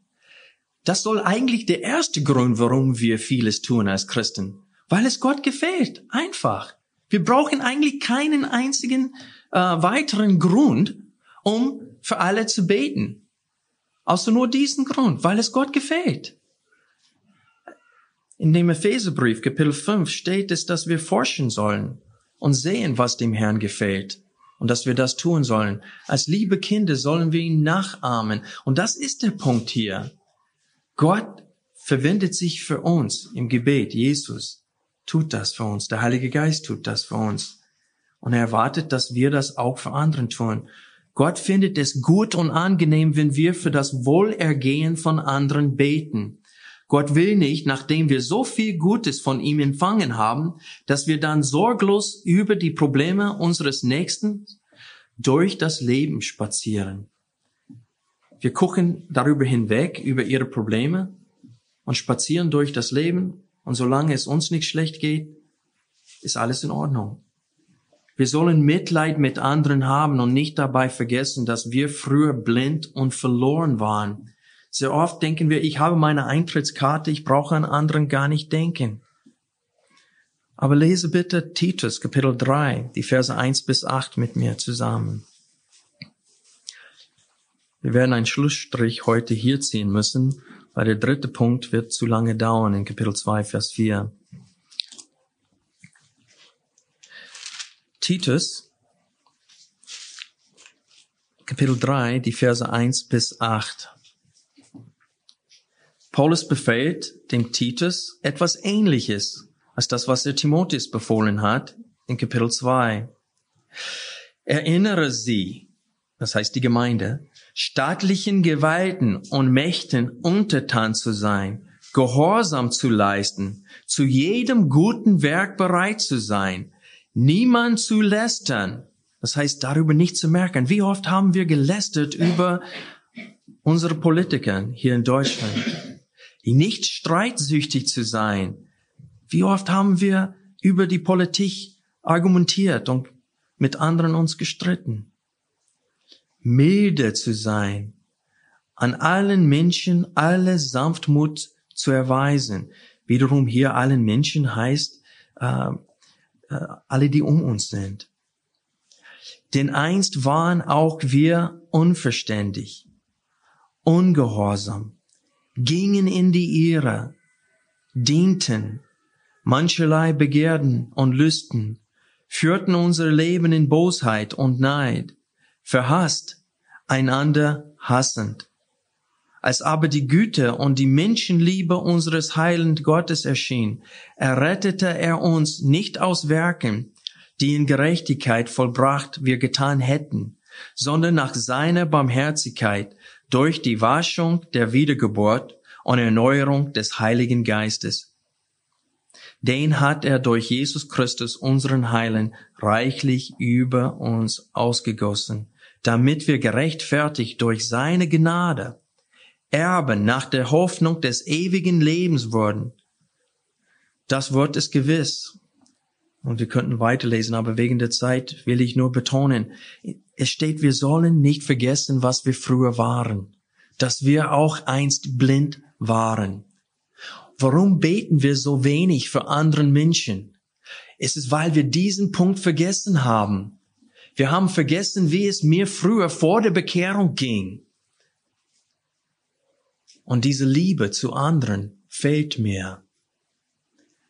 Das soll eigentlich der erste Grund, warum wir vieles tun als Christen. Weil es Gott gefällt. Einfach. Wir brauchen eigentlich keinen einzigen äh, weiteren Grund, um für alle zu beten. Außer nur diesen Grund, weil es Gott gefällt. In dem Epheserbrief, Kapitel 5, steht es, dass wir forschen sollen und sehen, was dem Herrn gefällt und dass wir das tun sollen. Als liebe Kinder sollen wir ihn nachahmen. Und das ist der Punkt hier. Gott verwendet sich für uns im Gebet. Jesus tut das für uns. Der Heilige Geist tut das für uns. Und er erwartet, dass wir das auch für anderen tun. Gott findet es gut und angenehm, wenn wir für das Wohlergehen von anderen beten. Gott will nicht, nachdem wir so viel Gutes von ihm empfangen haben, dass wir dann sorglos über die Probleme unseres Nächsten durch das Leben spazieren. Wir gucken darüber hinweg, über ihre Probleme und spazieren durch das Leben und solange es uns nicht schlecht geht, ist alles in Ordnung. Wir sollen Mitleid mit anderen haben und nicht dabei vergessen, dass wir früher blind und verloren waren. Sehr oft denken wir, ich habe meine Eintrittskarte, ich brauche an anderen gar nicht denken. Aber lese bitte Titus Kapitel 3, die Verse 1 bis 8 mit mir zusammen. Wir werden einen Schlussstrich heute hier ziehen müssen, weil der dritte Punkt wird zu lange dauern in Kapitel 2, Vers 4. Titus, Kapitel 3, die Verse 1 bis 8. Paulus befehlt dem Titus etwas Ähnliches als das, was er Timotheus befohlen hat in Kapitel 2. Erinnere sie, das heißt die Gemeinde, staatlichen Gewalten und Mächten untertan zu sein, Gehorsam zu leisten, zu jedem guten Werk bereit zu sein, niemand zu lästern, das heißt darüber nicht zu merken. Wie oft haben wir gelästert über unsere Politiker hier in Deutschland? Nicht streitsüchtig zu sein. Wie oft haben wir über die Politik argumentiert und mit anderen uns gestritten? milde zu sein, an allen Menschen alle Sanftmut zu erweisen. Wiederum hier allen Menschen heißt äh, äh, alle, die um uns sind. Denn einst waren auch wir unverständig, ungehorsam, gingen in die Irre, dienten, mancherlei Begehrten und Lüsten, führten unser Leben in Bosheit und Neid, verhasst, einander hassend. Als aber die Güte und die Menschenliebe unseres heilend Gottes erschien, errettete er uns nicht aus Werken, die in Gerechtigkeit vollbracht wir getan hätten, sondern nach seiner Barmherzigkeit durch die Waschung der Wiedergeburt und Erneuerung des Heiligen Geistes. Den hat er durch Jesus Christus unseren Heilen reichlich über uns ausgegossen, damit wir gerechtfertigt durch seine Gnade Erben nach der Hoffnung des ewigen Lebens wurden. Das Wort ist gewiss. Und wir könnten weiterlesen, aber wegen der Zeit will ich nur betonen, es steht, wir sollen nicht vergessen, was wir früher waren, dass wir auch einst blind waren. Warum beten wir so wenig für anderen Menschen? Es ist, weil wir diesen Punkt vergessen haben. Wir haben vergessen, wie es mir früher vor der Bekehrung ging. Und diese Liebe zu anderen fehlt mir.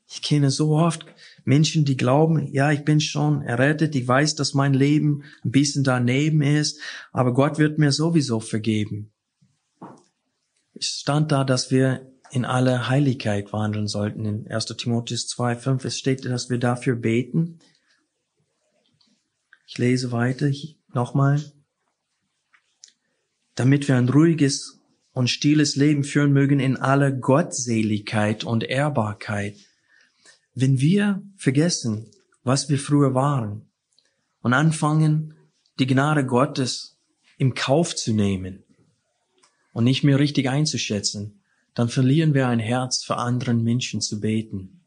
Ich kenne so oft Menschen, die glauben, ja, ich bin schon errettet, ich weiß, dass mein Leben ein bisschen daneben ist, aber Gott wird mir sowieso vergeben. Es stand da, dass wir in aller Heiligkeit wandeln sollten. In 1. Timotheus 2, 5, es steht, dass wir dafür beten, ich lese weiter nochmal. Damit wir ein ruhiges und stilles Leben führen mögen in aller Gottseligkeit und Ehrbarkeit. Wenn wir vergessen, was wir früher waren und anfangen, die Gnade Gottes im Kauf zu nehmen und nicht mehr richtig einzuschätzen, dann verlieren wir ein Herz für anderen Menschen zu beten.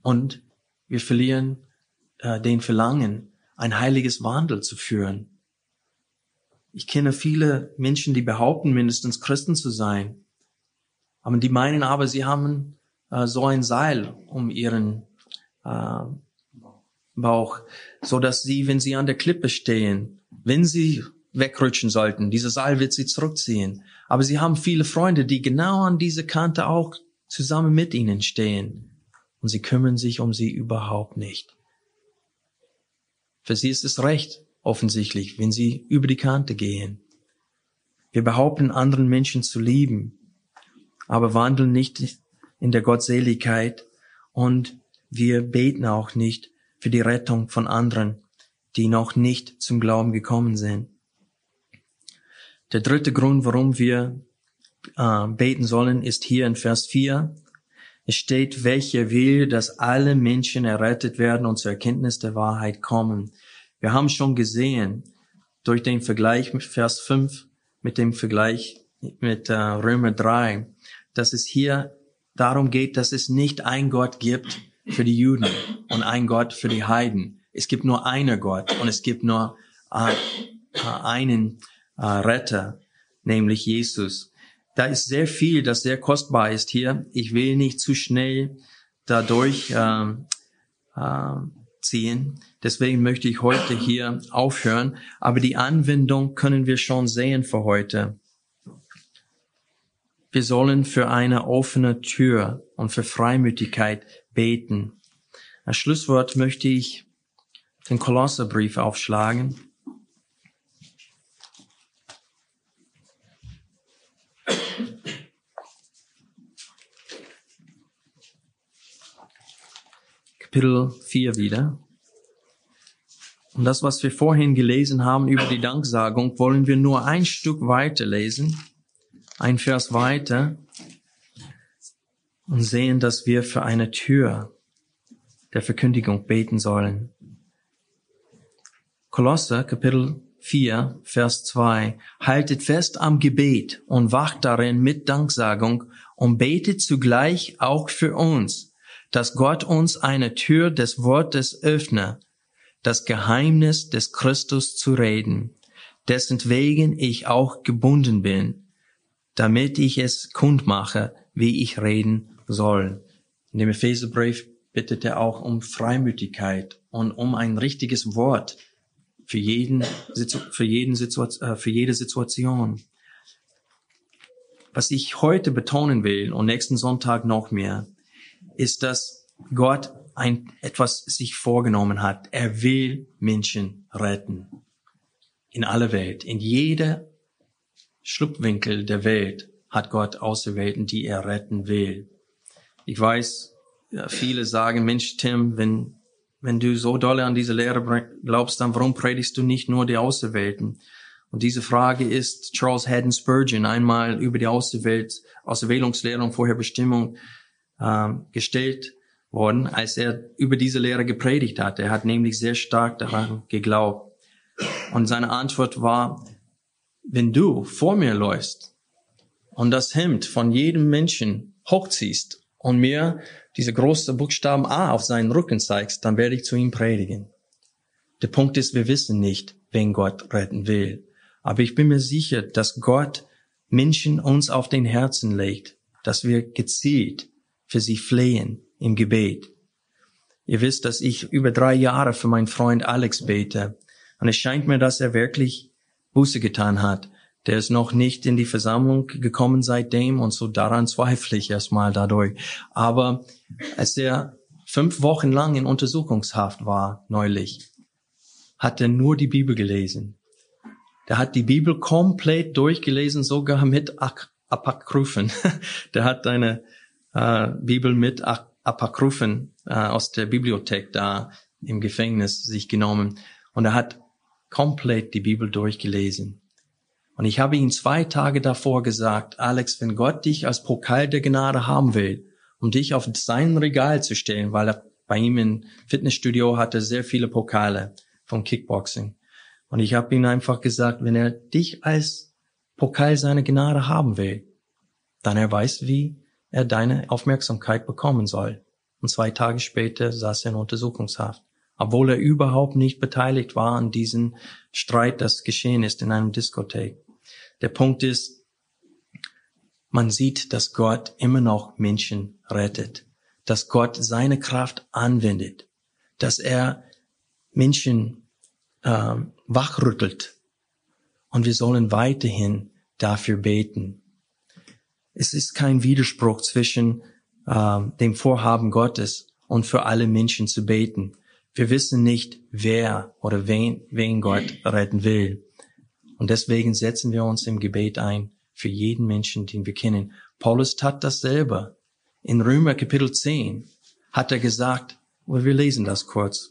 Und wir verlieren äh, den Verlangen, ein heiliges Wandel zu führen. ich kenne viele Menschen, die behaupten, mindestens Christen zu sein. Aber die meinen aber, sie haben äh, so ein Seil um ihren äh, Bauch, so dass sie, wenn sie an der Klippe stehen, wenn sie wegrutschen sollten, dieser Seil wird sie zurückziehen. Aber sie haben viele Freunde, die genau an dieser Kante auch zusammen mit ihnen stehen. Und sie kümmern sich um sie überhaupt nicht. Für sie ist es recht, offensichtlich, wenn sie über die Kante gehen. Wir behaupten, anderen Menschen zu lieben, aber wandeln nicht in der Gottseligkeit und wir beten auch nicht für die Rettung von anderen, die noch nicht zum Glauben gekommen sind. Der dritte Grund, warum wir äh, beten sollen, ist hier in Vers 4. Es steht, welcher will, dass alle Menschen errettet werden und zur Erkenntnis der Wahrheit kommen. Wir haben schon gesehen, durch den Vergleich mit Vers 5, mit dem Vergleich mit äh, Römer 3, dass es hier darum geht, dass es nicht ein Gott gibt für die Juden und ein Gott für die Heiden. Es gibt nur einen Gott und es gibt nur äh, äh einen äh, Retter, nämlich Jesus. Da ist sehr viel, das sehr kostbar ist hier. Ich will nicht zu schnell dadurch äh, äh, ziehen. Deswegen möchte ich heute hier aufhören. Aber die Anwendung können wir schon sehen für heute. Wir sollen für eine offene Tür und für Freimütigkeit beten. Als Schlusswort möchte ich den Kolosserbrief aufschlagen. Kapitel 4 wieder. Und das, was wir vorhin gelesen haben über die Danksagung, wollen wir nur ein Stück weiter lesen, ein Vers weiter und sehen, dass wir für eine Tür der Verkündigung beten sollen. Kolosser Kapitel 4, Vers 2. Haltet fest am Gebet und wacht darin mit Danksagung und betet zugleich auch für uns, dass Gott uns eine Tür des Wortes öffne, das Geheimnis des Christus zu reden, dessen wegen ich auch gebunden bin, damit ich es kundmache, wie ich reden soll. In dem Epheserbrief bittet er auch um Freimütigkeit und um ein richtiges Wort für jeden, für jeden Situation, äh, für jede Situation. Was ich heute betonen will und nächsten Sonntag noch mehr, ist, dass Gott ein, etwas sich vorgenommen hat. Er will Menschen retten. In aller Welt, in jeder Schlupfwinkel der Welt hat Gott Auserwählten, die er retten will. Ich weiß, viele sagen, Mensch, Tim, wenn, wenn du so dolle an diese Lehre glaubst, dann warum predigst du nicht nur die Auserwählten? Und diese Frage ist Charles Haddon Spurgeon einmal über die Auserwählt, Auserwählungslehre und Vorherbestimmung ähm, gestellt worden, als er über diese Lehre gepredigt hat. Er hat nämlich sehr stark daran geglaubt. Und seine Antwort war, wenn du vor mir läufst und das Hemd von jedem Menschen hochziehst und mir diese großen Buchstaben A auf seinen Rücken zeigst, dann werde ich zu ihm predigen. Der Punkt ist, wir wissen nicht, wen Gott retten will. Aber ich bin mir sicher, dass Gott Menschen uns auf den Herzen legt, dass wir gezielt für sie flehen im Gebet. Ihr wisst, dass ich über drei Jahre für meinen Freund Alex bete. Und es scheint mir, dass er wirklich Buße getan hat. Der ist noch nicht in die Versammlung gekommen seitdem und so daran zweifle ich erstmal dadurch. Aber als er fünf Wochen lang in Untersuchungshaft war, neulich, hat er nur die Bibel gelesen. Der hat die Bibel komplett durchgelesen, sogar mit Apokryphen. *laughs* Der hat eine äh, Bibel mit Apokryphen äh, aus der Bibliothek da im Gefängnis sich genommen und er hat komplett die Bibel durchgelesen. Und ich habe ihm zwei Tage davor gesagt, Alex, wenn Gott dich als Pokal der Gnade haben will, um dich auf sein Regal zu stellen, weil er bei ihm im Fitnessstudio hatte sehr viele Pokale vom Kickboxing. Und ich habe ihm einfach gesagt, wenn er dich als Pokal seiner Gnade haben will, dann er weiß, wie er deine Aufmerksamkeit bekommen soll. Und zwei Tage später saß er in Untersuchungshaft obwohl er überhaupt nicht beteiligt war an diesem Streit, das geschehen ist in einem Diskothek. Der Punkt ist, man sieht, dass Gott immer noch Menschen rettet, dass Gott seine Kraft anwendet, dass er Menschen äh, wachrüttelt und wir sollen weiterhin dafür beten. Es ist kein Widerspruch zwischen äh, dem Vorhaben Gottes und für alle Menschen zu beten. Wir wissen nicht, wer oder wen, wen Gott retten will. Und deswegen setzen wir uns im Gebet ein für jeden Menschen, den wir kennen. Paulus tat das selber. In Römer Kapitel 10 hat er gesagt, und wir lesen das kurz.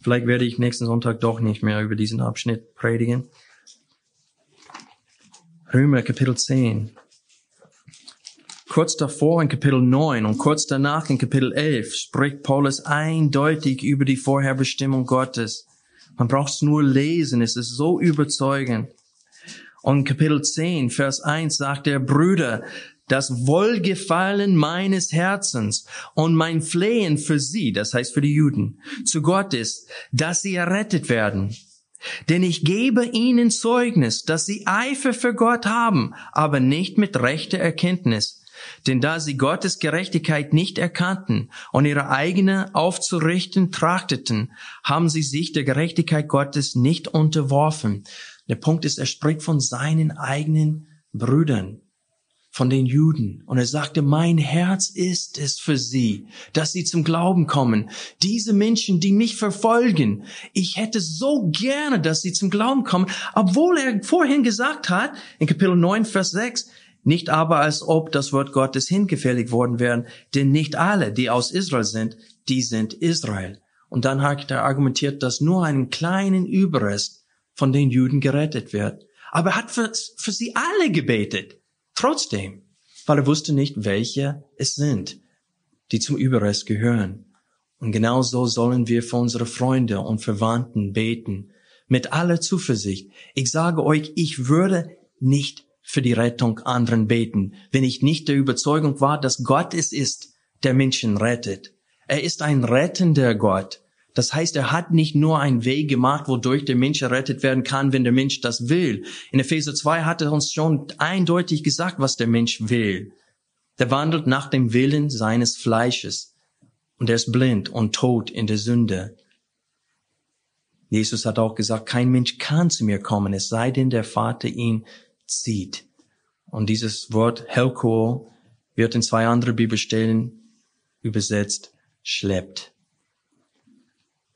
Vielleicht werde ich nächsten Sonntag doch nicht mehr über diesen Abschnitt predigen. Römer Kapitel 10. Kurz davor in Kapitel 9 und kurz danach in Kapitel 11 spricht Paulus eindeutig über die Vorherbestimmung Gottes. Man braucht es nur lesen, es ist so überzeugend. Und Kapitel 10, Vers 1 sagt der Brüder, das Wohlgefallen meines Herzens und mein Flehen für sie, das heißt für die Juden, zu Gott ist, dass sie errettet werden. Denn ich gebe ihnen Zeugnis, dass sie Eifer für Gott haben, aber nicht mit rechter Erkenntnis. Denn da sie Gottes Gerechtigkeit nicht erkannten und ihre eigene aufzurichten trachteten, haben sie sich der Gerechtigkeit Gottes nicht unterworfen. Der Punkt ist, er spricht von seinen eigenen Brüdern, von den Juden. Und er sagte, mein Herz ist es für sie, dass sie zum Glauben kommen. Diese Menschen, die mich verfolgen, ich hätte so gerne, dass sie zum Glauben kommen, obwohl er vorhin gesagt hat, in Kapitel 9, Vers 6, nicht aber als ob das Wort Gottes hingefällig worden wären, denn nicht alle, die aus Israel sind, die sind Israel. Und dann hat er argumentiert, dass nur einen kleinen Überrest von den Juden gerettet wird. Aber er hat für, für sie alle gebetet. Trotzdem, weil er wusste nicht, welche es sind, die zum Überrest gehören. Und genau so sollen wir für unsere Freunde und Verwandten beten. Mit aller Zuversicht. Ich sage euch, ich würde nicht für die Rettung anderen beten, wenn ich nicht der Überzeugung war, dass Gott es ist, der Menschen rettet. Er ist ein rettender Gott. Das heißt, er hat nicht nur einen Weg gemacht, wodurch der Mensch errettet werden kann, wenn der Mensch das will. In Epheser 2 hat er uns schon eindeutig gesagt, was der Mensch will. Der wandelt nach dem Willen seines Fleisches. Und er ist blind und tot in der Sünde. Jesus hat auch gesagt, kein Mensch kann zu mir kommen, es sei denn, der Vater ihn zieht. Und dieses Wort Helko wird in zwei andere Bibelstellen übersetzt, schleppt.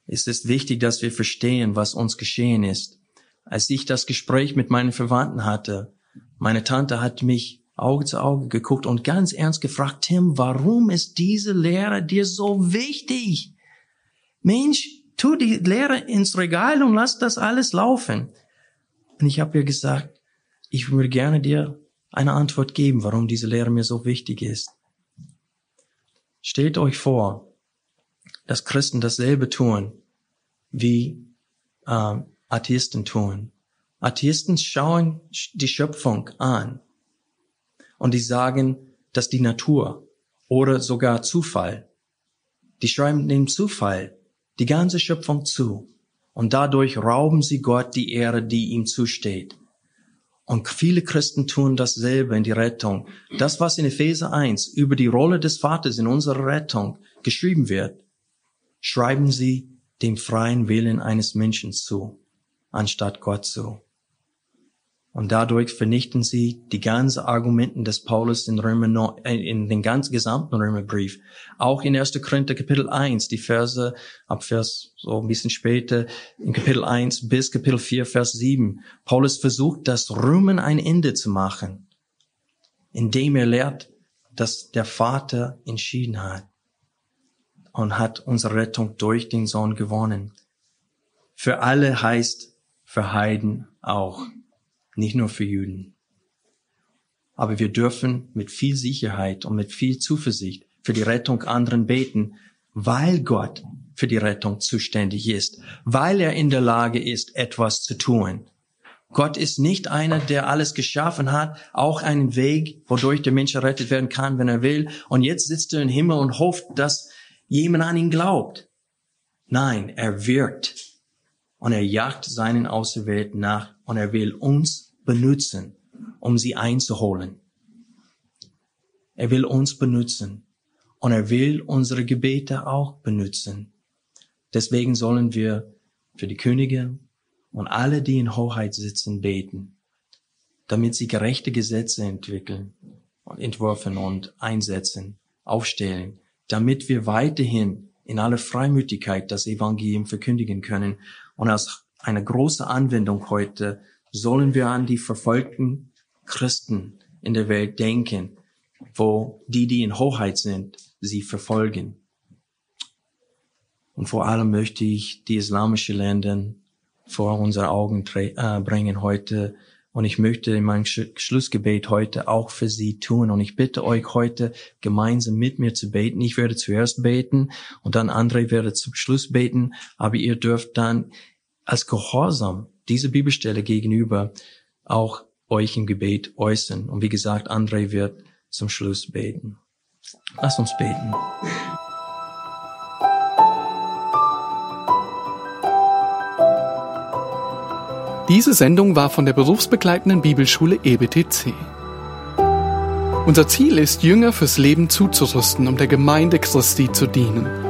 Es ist wichtig, dass wir verstehen, was uns geschehen ist. Als ich das Gespräch mit meinen Verwandten hatte, meine Tante hat mich Auge zu Auge geguckt und ganz ernst gefragt, Tim, warum ist diese Lehre dir so wichtig? Mensch, tu die Lehre ins Regal und lass das alles laufen. Und ich habe ihr gesagt, ich würde gerne dir eine Antwort geben, warum diese Lehre mir so wichtig ist. Stellt euch vor, dass Christen dasselbe tun, wie äh, Atheisten tun. Atheisten schauen die Schöpfung an und die sagen, dass die Natur oder sogar Zufall, die schreiben dem Zufall die ganze Schöpfung zu und dadurch rauben sie Gott die Ehre, die ihm zusteht. Und viele Christen tun dasselbe in die Rettung. Das, was in Epheser 1 über die Rolle des Vaters in unserer Rettung geschrieben wird, schreiben sie dem freien Willen eines Menschen zu, anstatt Gott zu. Und dadurch vernichten sie die ganzen Argumenten des Paulus in Römer, äh, in den ganzen gesamten Römerbrief. Auch in 1. Korinther Kapitel 1, die Verse ab Vers so ein bisschen später, in Kapitel 1 bis Kapitel 4, Vers 7. Paulus versucht, das Römen ein Ende zu machen, indem er lehrt, dass der Vater entschieden hat und hat unsere Rettung durch den Sohn gewonnen. Für alle heißt für Heiden auch, nicht nur für Juden. Aber wir dürfen mit viel Sicherheit und mit viel Zuversicht für die Rettung anderen beten, weil Gott für die Rettung zuständig ist, weil er in der Lage ist, etwas zu tun. Gott ist nicht einer, der alles geschaffen hat, auch einen Weg, wodurch der Mensch errettet werden kann, wenn er will. Und jetzt sitzt er im Himmel und hofft, dass jemand an ihn glaubt. Nein, er wirkt und er jagt seinen Auserwählten nach und er will uns benutzen, um sie einzuholen. Er will uns benutzen und er will unsere Gebete auch benutzen. Deswegen sollen wir für die Könige und alle, die in Hoheit sitzen, beten, damit sie gerechte Gesetze entwickeln und entworfen und einsetzen, aufstellen, damit wir weiterhin in aller Freimütigkeit das Evangelium verkündigen können. Und als eine große Anwendung heute sollen wir an die verfolgten Christen in der Welt denken, wo die, die in Hoheit sind, sie verfolgen. Und vor allem möchte ich die islamische Länder vor unsere Augen äh, bringen heute. Und ich möchte in meinem Sch Schlussgebet heute auch für Sie tun. Und ich bitte euch heute gemeinsam mit mir zu beten. Ich werde zuerst beten und dann André werde zum Schluss beten. Aber ihr dürft dann als Gehorsam diese Bibelstelle gegenüber auch euch im Gebet äußern. Und wie gesagt, André wird zum Schluss beten. Lass uns beten. Diese Sendung war von der berufsbegleitenden Bibelschule EBTC. Unser Ziel ist, Jünger fürs Leben zuzurüsten, um der Gemeinde Christi zu dienen.